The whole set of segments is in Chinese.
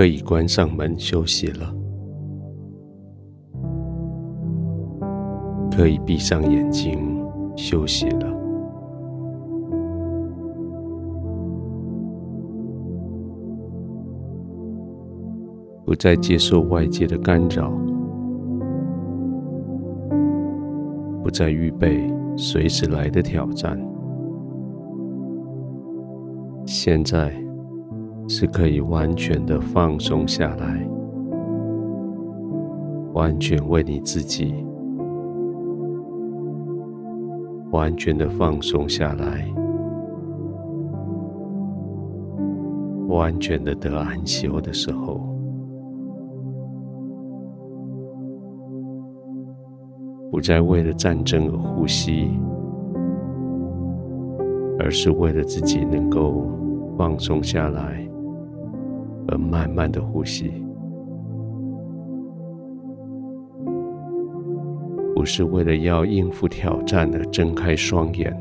可以关上门休息了，可以闭上眼睛休息了，不再接受外界的干扰，不再预备随时来的挑战。现在是可以完全的放松下来，完全为你自己，完全的放松下来，完全的得安息的时候，不再为了战争而呼吸。而是为了自己能够放松下来，而慢慢的呼吸，不是为了要应付挑战而睁开双眼，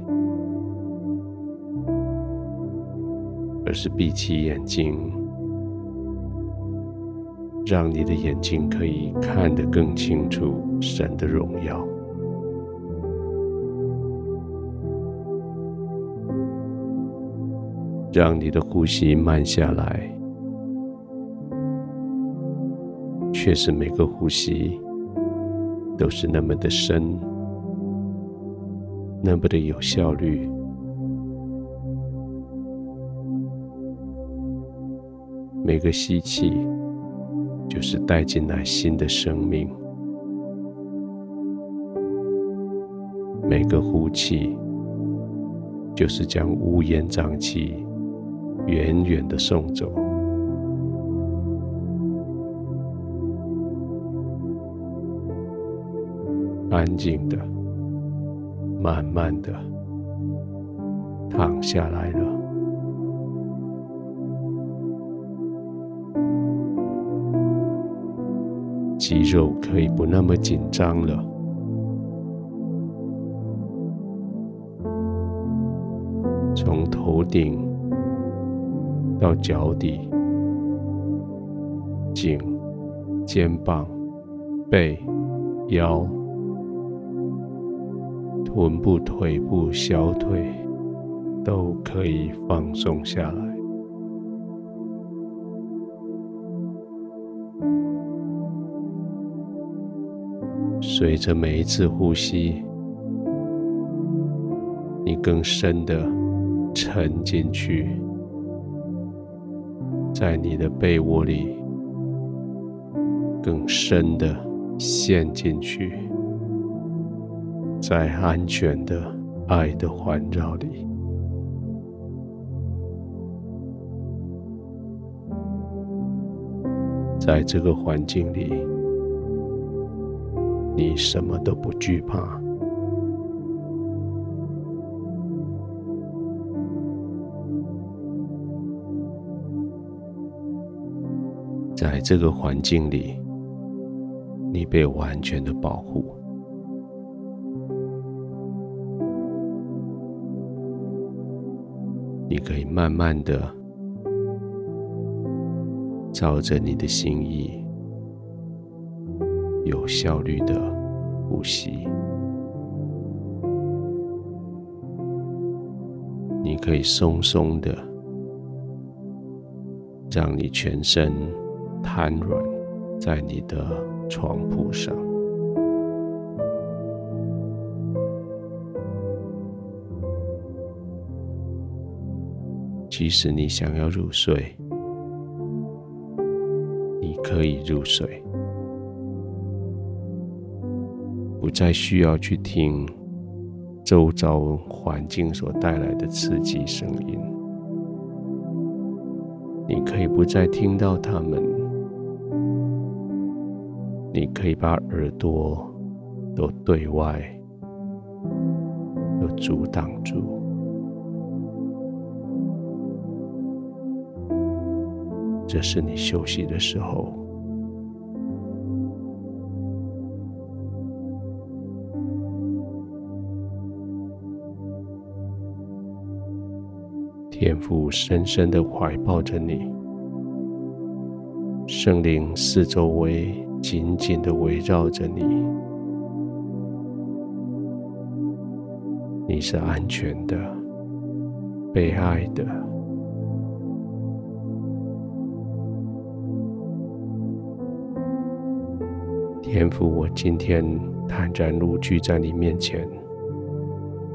而是闭起眼睛，让你的眼睛可以看得更清楚神的荣耀。让你的呼吸慢下来，确实每个呼吸都是那么的深，那么的有效率。每个吸气就是带进来新的生命，每个呼气就是将乌烟瘴气。远远的送走，安静的、慢慢的躺下来了。肌肉可以不那么紧张了，从头顶。到脚底、颈、肩膀、背、腰、臀部、腿部、小腿都可以放松下来。随着每一次呼吸，你更深的沉进去。在你的被窝里，更深的陷进去，在安全的爱的环绕里，在这个环境里，你什么都不惧怕。在这个环境里，你被完全的保护。你可以慢慢的照着你的心意，有效率的呼吸。你可以松松的，让你全身。瘫软在你的床铺上，即使你想要入睡，你可以入睡，不再需要去听周遭环境所带来的刺激声音，你可以不再听到他们。你可以把耳朵都对外都阻挡住，这是你休息的时候。天父深深的怀抱着你。圣灵四周围紧紧的围绕着你，你是安全的，被爱的。天父，我今天坦然无惧在你面前，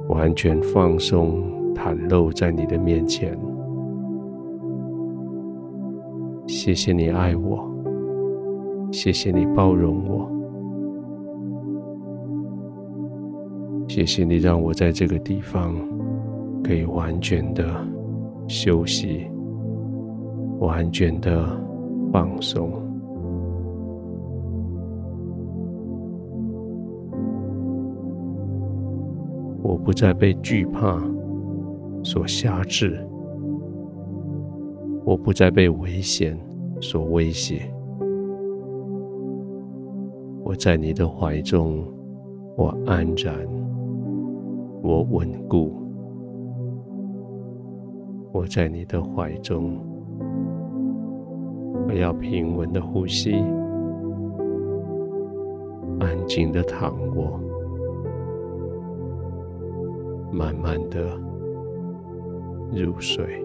完全放松袒露在你的面前。谢谢你爱我，谢谢你包容我，谢谢你让我在这个地方可以完全的休息，完全的放松。我不再被惧怕所挟制，我不再被危险所威胁。我在你的怀中，我安然，我稳固。我在你的怀中，我要平稳的呼吸，安静的躺卧。慢慢的入睡。